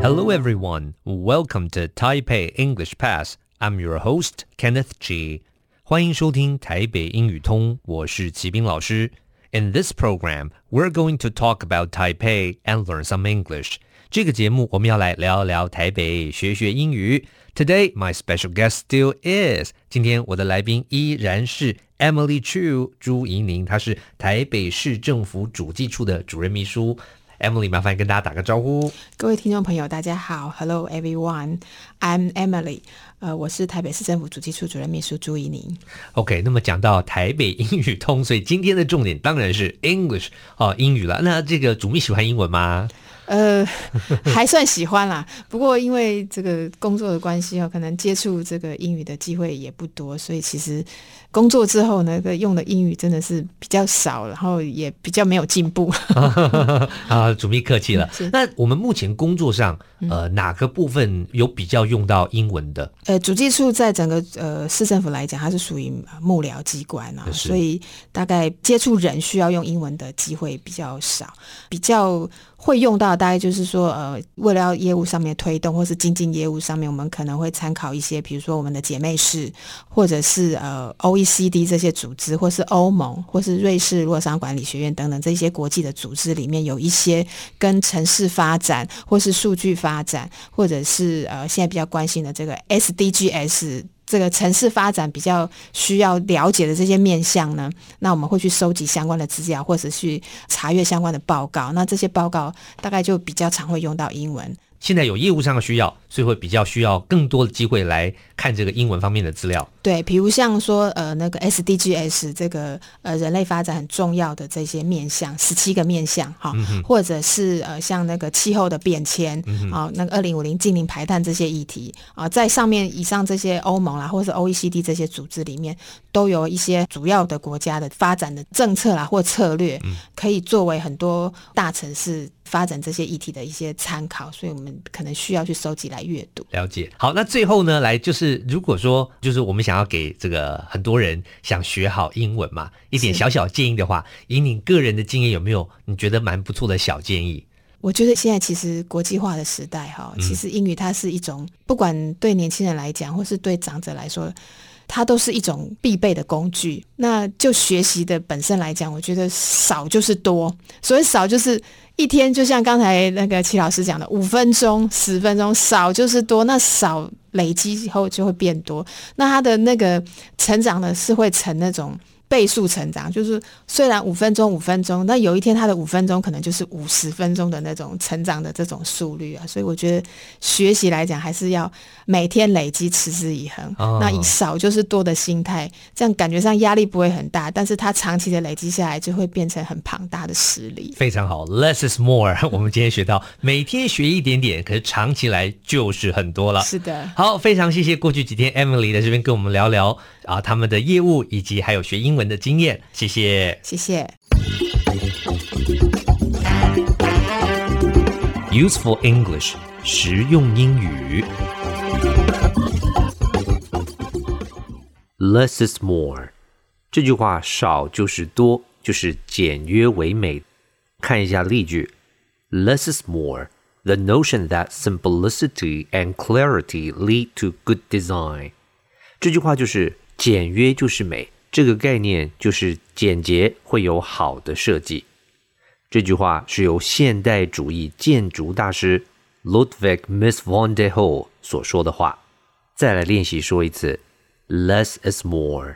Hello, everyone. Welcome to Taipei English Pass. I'm your host, Kenneth Chi. 欢迎收听台北英语通，我是齐斌老师。In this program, we're going to talk about Taipei and learn some English. 这个节目我们要来聊聊台北，学学英语。Today, my special guest still is. 今天我的来宾依然是 Emily Chu 朱怡宁，她是台北市政府主计处的主任秘书。 Emily，麻烦跟大家打个招呼。各位听众朋友，大家好，Hello everyone，I'm Emily。呃，我是台北市政府主计处主任秘书朱怡宁。OK，那么讲到台北英语通，所以今天的重点当然是 English 哦，英语了。那这个主秘喜欢英文吗？呃，还算喜欢啦。不过因为这个工作的关系哦，可能接触这个英语的机会也不多，所以其实。工作之后呢，个用的英语真的是比较少，然后也比较没有进步。啊，主秘客气了。那我们目前工作上，呃，哪个部分有比较用到英文的？呃，主计处在整个呃市政府来讲，它是属于幕僚机关啊，所以大概接触人需要用英文的机会比较少，比较。会用到大概就是说，呃，为了要业务上面推动，或是经济业务上面，我们可能会参考一些，比如说我们的姐妹市，或者是呃 OECD 这些组织，或是欧盟，或是瑞士洛桑管理学院等等这些国际的组织里面，有一些跟城市发展，或是数据发展，或者是呃现在比较关心的这个 SDGs。这个城市发展比较需要了解的这些面向呢，那我们会去收集相关的资料，或者去查阅相关的报告。那这些报告大概就比较常会用到英文。现在有业务上的需要，所以会比较需要更多的机会来看这个英文方面的资料。对，比如像说呃那个 SDGs 这个呃人类发展很重要的这些面向，十七个面向哈，嗯、或者是呃像那个气候的变迁啊、嗯呃，那个二零五零净零排碳这些议题啊、呃，在上面以上这些欧盟啦，或者是 OECD 这些组织里面，都有一些主要的国家的发展的政策啦或策略，可以作为很多大城市发展这些议题的一些参考，所以我们可能需要去收集来阅读。了解。好，那最后呢，来就是如果说就是我们想要给这个很多人想学好英文嘛，一点小小建议的话，以你个人的经验，有没有你觉得蛮不错的小建议？我觉得现在其实国际化的时代哈，其实英语它是一种，不管对年轻人来讲，或是对长者来说。它都是一种必备的工具。那就学习的本身来讲，我觉得少就是多。所以少就是一天，就像刚才那个齐老师讲的，五分钟、十分钟，少就是多。那少累积以后就会变多。那他的那个成长呢，是会成那种。倍速成长，就是虽然五分钟五分钟，那有一天他的五分钟可能就是五十分钟的那种成长的这种速率啊，所以我觉得学习来讲还是要每天累积，持之以恒。哦、那以少就是多的心态，这样感觉上压力不会很大，但是它长期的累积下来就会变成很庞大的实力。非常好，less is more。我们今天学到每天学一点点，可是长期来就是很多了。是的，好，非常谢谢过去几天 Emily 在这边跟我们聊聊啊他们的业务以及还有学英文的经验，谢谢，谢谢。Useful English，实用英语。Less is more，这句话少就是多，就是简约唯美。看一下例句：Less is more，the notion that simplicity and clarity lead to good design。这句话就是简约就是美。这个概念就是简洁会有好的设计。这句话是由现代主义建筑大师 Ludwig m i s s van der Rohe 所说的话。再来练习说一次：Less is more.